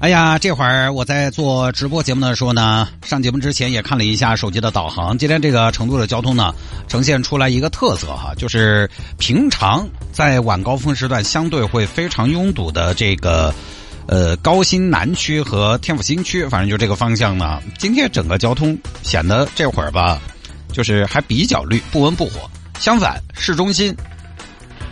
哎呀，这会儿我在做直播节目的时候呢，上节目之前也看了一下手机的导航。今天这个成都的交通呢，呈现出来一个特色哈，就是平常在晚高峰时段相对会非常拥堵的这个呃高新南区和天府新区，反正就这个方向呢，今天整个交通显得这会儿吧，就是还比较绿，不温不火。相反，市中心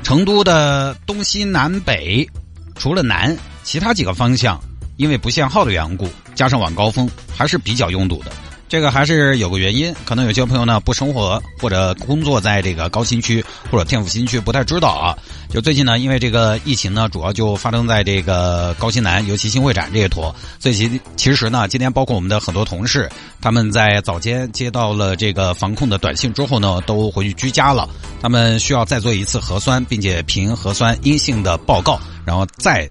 成都的东西南北，除了南，其他几个方向。因为不限号的缘故，加上晚高峰还是比较拥堵的。这个还是有个原因，可能有些朋友呢不生活或者工作在这个高新区或者天府新区，不太知道啊。就最近呢，因为这个疫情呢，主要就发生在这个高新南，尤其新会展这一坨。所以其其实呢，今天包括我们的很多同事，他们在早间接到了这个防控的短信之后呢，都回去居家了。他们需要再做一次核酸，并且凭核酸阴性的报告，然后再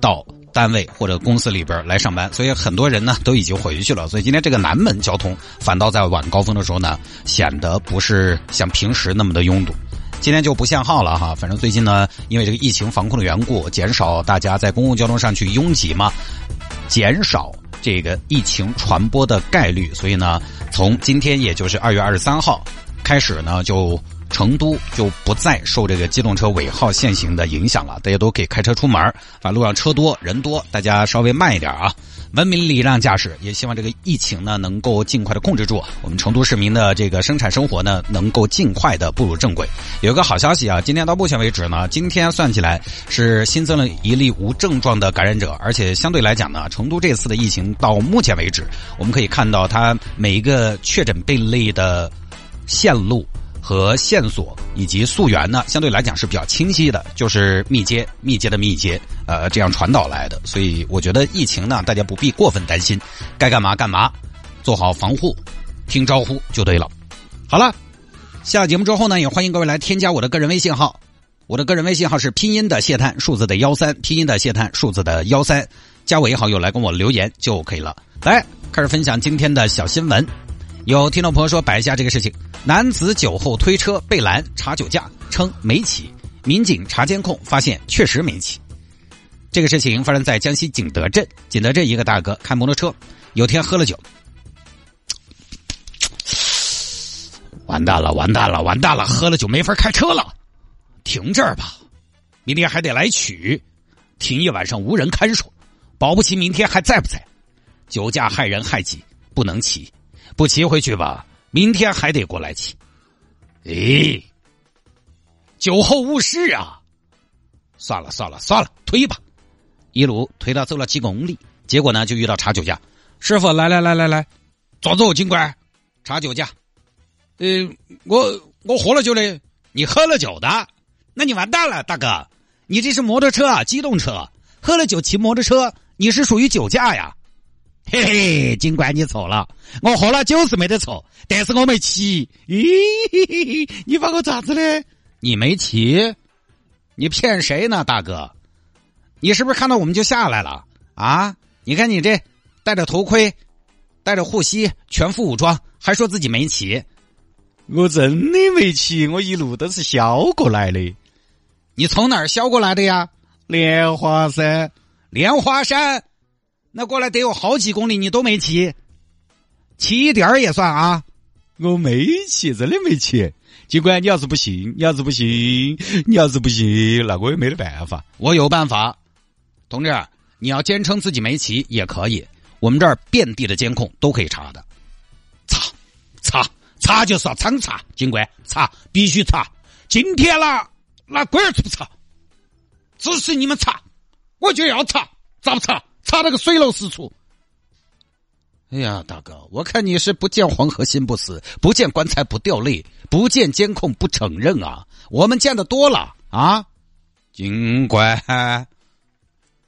到。单位或者公司里边来上班，所以很多人呢都已经回去了。所以今天这个南门交通反倒在晚高峰的时候呢，显得不是像平时那么的拥堵。今天就不限号了哈，反正最近呢，因为这个疫情防控的缘故，减少大家在公共交通上去拥挤嘛，减少这个疫情传播的概率。所以呢，从今天也就是二月二十三号开始呢，就。成都就不再受这个机动车尾号限行的影响了，大家都可以开车出门反正路上车多人多，大家稍微慢一点啊，文明礼让驾驶。也希望这个疫情呢能够尽快的控制住，我们成都市民的这个生产生活呢能够尽快的步入正轨。有一个好消息啊，今天到目前为止呢，今天算起来是新增了一例无症状的感染者，而且相对来讲呢，成都这次的疫情到目前为止，我们可以看到它每一个确诊病例的线路。和线索以及溯源呢，相对来讲是比较清晰的，就是密接、密接的密接，呃，这样传导来的。所以我觉得疫情呢，大家不必过分担心，该干嘛干嘛，做好防护，听招呼就对了。好了，下节目之后呢，也欢迎各位来添加我的个人微信号，我的个人微信号是拼音的谢探，数字的幺三，拼音的谢探，数字的幺三，加我一好友来跟我留言就可以了。来，开始分享今天的小新闻。有听众朋友说摆一下这个事情：男子酒后推车被拦查酒驾，称没骑。民警查监控发现确实没骑。这个事情发生在江西景德镇。景德镇一个大哥开摩托车，有天喝了酒，完蛋了，完蛋了，完蛋了！喝了酒没法开车了，停这儿吧，明天还得来取，停一晚上无人看守，保不齐明天还在不在？酒驾害人害己，不能骑。不骑回去吧，明天还得过来骑。哎，酒后误事啊！算了算了算了，推吧。一路推他走了几公里，结果呢就遇到查酒驾。师傅，来来来来来，抓住，警官，查酒驾。呃，我我喝了酒的，你喝了酒的，那你完蛋了，大哥，你这是摩托车啊，机动车，喝了酒骑摩托车，你是属于酒驾呀。嘿嘿，警官你错了，我喝了酒是没得错，但是我没骑。咦，你把我咋子嘞？你没骑？你骗谁呢，大哥？你是不是看到我们就下来了啊？你看你这戴着头盔，戴着护膝，全副武装，还说自己没骑？我真的没骑，我一路都是削过来的。你从哪儿削过来的呀？莲花山，莲花山。那过来得有好几公里，你都没骑，骑一点儿也算啊！我没骑，真的没骑。警官，你要是不信，你要是不信，你要是不信，那我也没得办法。我有办法，同志，你要坚称自己没骑也可以，我们这儿遍地的监控都可以查的。查，查，查就是要常查，警官，查必须查。今天啦，那龟儿不查，只是你们查，我就要查，咋不查？查了个水落石出。哎呀，大哥，我看你是不见黄河心不死，不见棺材不掉泪，不见监控不承认啊！我们见的多了啊！警官，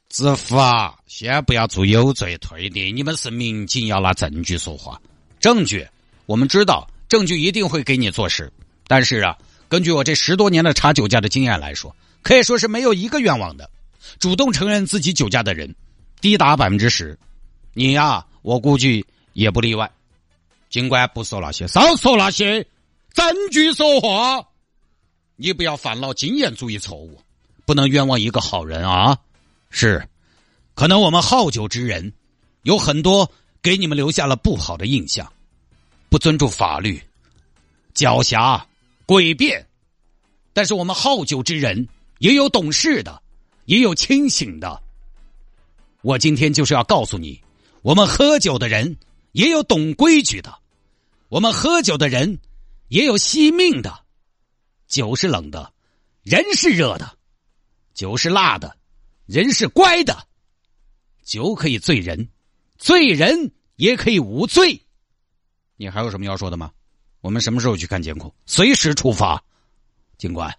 执法先不要做有罪推定，你们是民警，要拿证据说话。证据，我们知道证据一定会给你做实。但是啊，根据我这十多年的查酒驾的经验来说，可以说是没有一个冤枉的。主动承认自己酒驾的人，低达百分之十。你呀，我估计也不例外。尽管不说那些，少说那些，证据说话。你不要犯了经验主义错误，不能冤枉一个好人啊！是，可能我们好酒之人有很多给你们留下了不好的印象，不尊重法律，狡黠诡辩。但是我们好酒之人也有懂事的，也有清醒的。我今天就是要告诉你，我们喝酒的人也有懂规矩的，我们喝酒的人也有惜命的。酒是冷的，人是热的；酒是辣的，人是乖的。酒可以醉人，醉人也可以无罪。你还有什么要说的吗？我们什么时候去看监控？随时出发。警官，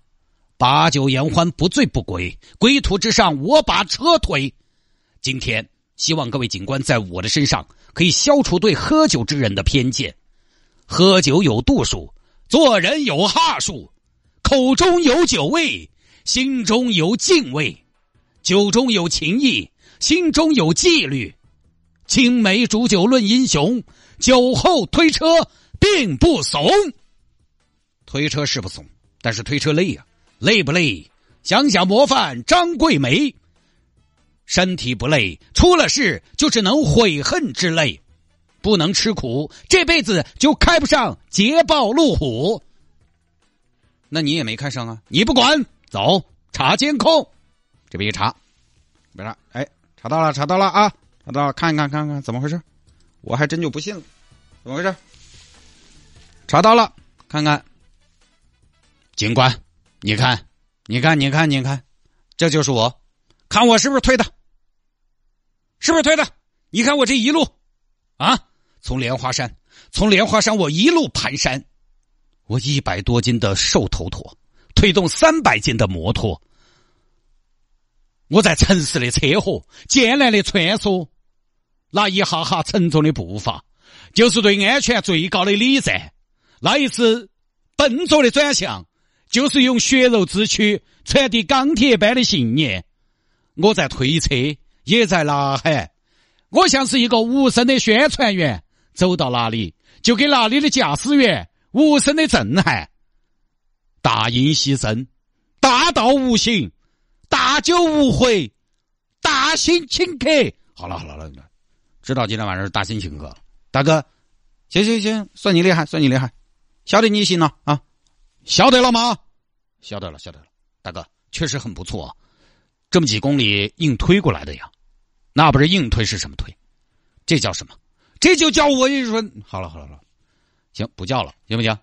把酒言欢，不醉不归。归途之上，我把车推。今天，希望各位警官在我的身上可以消除对喝酒之人的偏见。喝酒有度数，做人有哈数。口中有酒味，心中有敬畏；酒中有情义，心中有纪律。青梅煮酒论英雄，酒后推车并不怂。推车是不怂，但是推车累呀，累不累？想想模范张桂梅，身体不累，出了事就是能悔恨之泪，不能吃苦，这辈子就开不上捷豹路虎。那你也没看上啊？你不管，走查监控，这边一查，没啥，哎，查到了，查到了啊，查到，了，看一看，看看怎么回事？我还真就不信了，怎么回事？查到了，看看，警官，你看，你看，你看，你看，这就是我，看我是不是推的？是不是推的？你看我这一路，啊，从莲花山，从莲花山我一路盘山。我一百多斤的瘦头陀，推动三百斤的摩托。我在城市的车祸艰难的穿梭，那一哈哈沉重的步伐，就是对安全最高的礼赞。那一次笨拙的转向，就是用血肉之躯传递钢铁般的信念。我在推车，也在呐喊。我像是一个无声的宣传员，走到哪里就给哪里的驾驶员。无声的震撼，大音希声，大道无形，大酒无悔，大兴请客。好了好了好了，知道今天晚上是大兴请客。大哥，行行行，算你厉害，算你厉害，晓得你行了啊？晓得了吗？晓得了，晓得了。大哥，确实很不错，这么几公里硬推过来的呀？那不是硬推是什么推？这叫什么？这就叫我一说。好了好了好了。行，不叫了，行不行？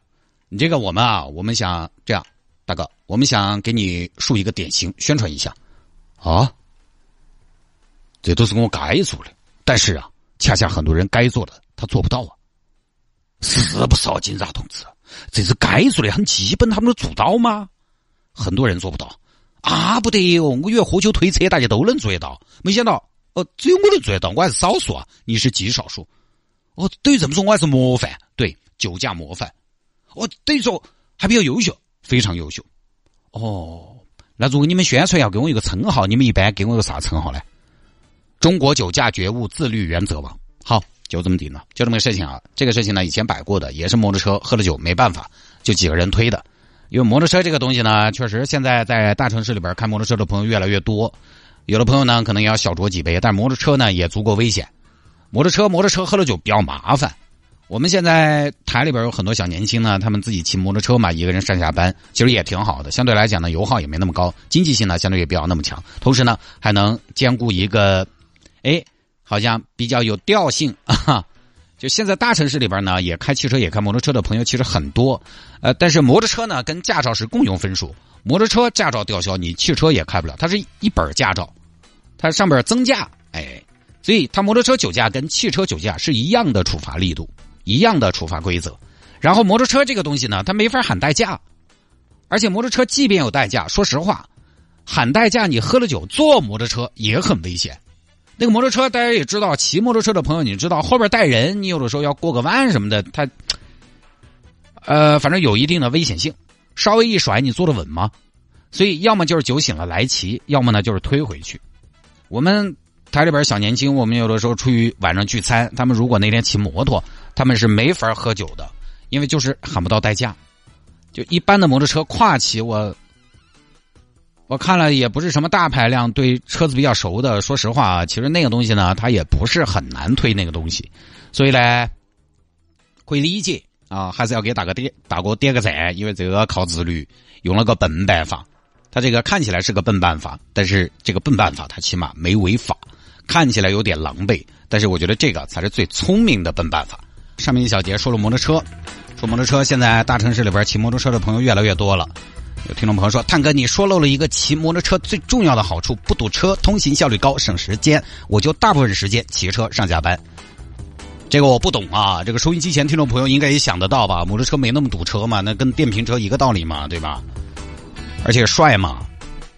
你这个我们啊，我们想这样，大哥，我们想给你竖一个典型，宣传一下啊。这都是我该做的，但是啊，恰恰很多人该做的他做不到啊。是不是啊，警察同志？这是该做的，很基本，他们都做到吗？很多人做不到啊，不得哟！我以为喝酒推车大家都能做得到，没想到哦，只有我能做得到，我还是少数啊，你是极少数。哦，等于这么说，我还是模范，对。酒驾模范，哦，等于说还比较优秀，非常优秀。哦，那如果你们宣传要给我一个称号，你们一般给我个啥称号呢？中国酒驾觉悟自律原则网。好，就这么定了，就这么个事情啊。这个事情呢，以前摆过的，也是摩托车喝了酒没办法，就几个人推的。因为摩托车这个东西呢，确实现在在大城市里边开摩托车的朋友越来越多，有的朋友呢可能也要小酌几杯，但摩托车呢也足够危险。摩托车摩托车喝了酒比较麻烦。我们现在台里边有很多小年轻呢，他们自己骑摩托车嘛，一个人上下班，其实也挺好的。相对来讲呢，油耗也没那么高，经济性呢相对也比较那么强，同时呢还能兼顾一个，哎，好像比较有调性啊。就现在大城市里边呢，也开汽车也开摩托车的朋友其实很多，呃，但是摩托车呢跟驾照是共用分数，摩托车驾照吊销，你汽车也开不了，它是一本驾照，它上边增驾，哎，所以它摩托车酒驾跟汽车酒驾是一样的处罚力度。一样的处罚规则，然后摩托车这个东西呢，它没法喊代驾，而且摩托车即便有代驾，说实话，喊代驾你喝了酒坐摩托车也很危险。那个摩托车大家也知道，骑摩托车的朋友你知道后边带人，你有的时候要过个弯什么的，他呃，反正有一定的危险性，稍微一甩你坐得稳吗？所以要么就是酒醒了来骑，要么呢就是推回去。我们台里边小年轻，我们有的时候出去晚上聚餐，他们如果那天骑摩托，他们是没法喝酒的，因为就是喊不到代驾。就一般的摩托车跨骑，我我看了也不是什么大排量，对车子比较熟的，说实话，其实那个东西呢，它也不是很难推那个东西，所以呢，会理解啊，还是要给大哥点大哥点个赞，因为这个靠自律，用了个笨办法。他这个看起来是个笨办法，但是这个笨办法他起码没违法，看起来有点狼狈，但是我觉得这个才是最聪明的笨办法。上面一小节说了摩托车，说摩托车现在大城市里边骑摩托车的朋友越来越多了。有听众朋友说，探哥你说漏了一个骑摩托车最重要的好处，不堵车，通行效率高，省时间。我就大部分时间骑车上下班。这个我不懂啊，这个收音机前听众朋友应该也想得到吧？摩托车没那么堵车嘛，那跟电瓶车一个道理嘛，对吧？而且帅嘛，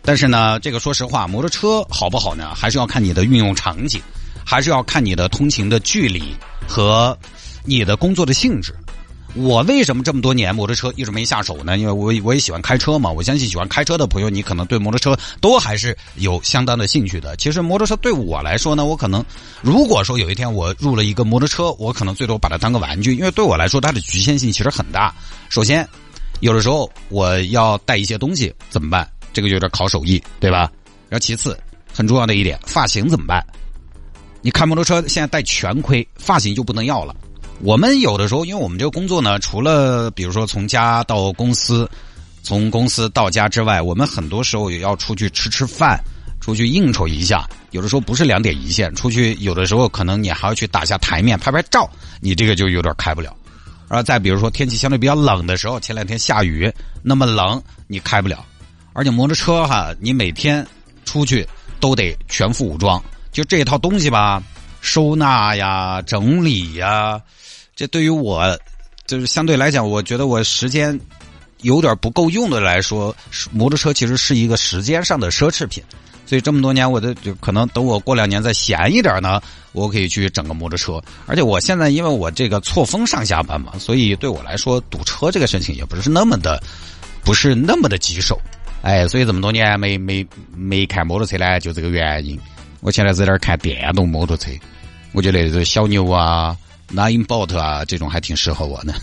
但是呢，这个说实话，摩托车好不好呢？还是要看你的运用场景，还是要看你的通勤的距离和你的工作的性质。我为什么这么多年摩托车一直没下手呢？因为我我也喜欢开车嘛。我相信喜欢开车的朋友，你可能对摩托车都还是有相当的兴趣的。其实摩托车对我来说呢，我可能如果说有一天我入了一个摩托车，我可能最多把它当个玩具，因为对我来说它的局限性其实很大。首先。有的时候我要带一些东西怎么办？这个有点考手艺，对吧？然后其次，很重要的一点，发型怎么办？你开摩托车现在戴全盔，发型就不能要了。我们有的时候，因为我们这个工作呢，除了比如说从家到公司，从公司到家之外，我们很多时候也要出去吃吃饭，出去应酬一下。有的时候不是两点一线，出去有的时候可能你还要去打下台面拍拍照，你这个就有点开不了。然后再比如说天气相对比较冷的时候，前两天下雨，那么冷你开不了，而且摩托车哈，你每天出去都得全副武装，就这套东西吧，收纳呀、整理呀，这对于我就是相对来讲，我觉得我时间有点不够用的来说，摩托车其实是一个时间上的奢侈品。所以这么多年，我的就可能等我过两年再闲一点呢，我可以去整个摩托车。而且我现在因为我这个错峰上下班嘛，所以对我来说堵车这个事情也不是那么的，不是那么的棘手。哎，所以这么多年没没没看摩托车呢，就这个原因。我现在在这儿看电动摩托车，我觉得这小牛啊、Ninebot 啊这种还挺适合我的。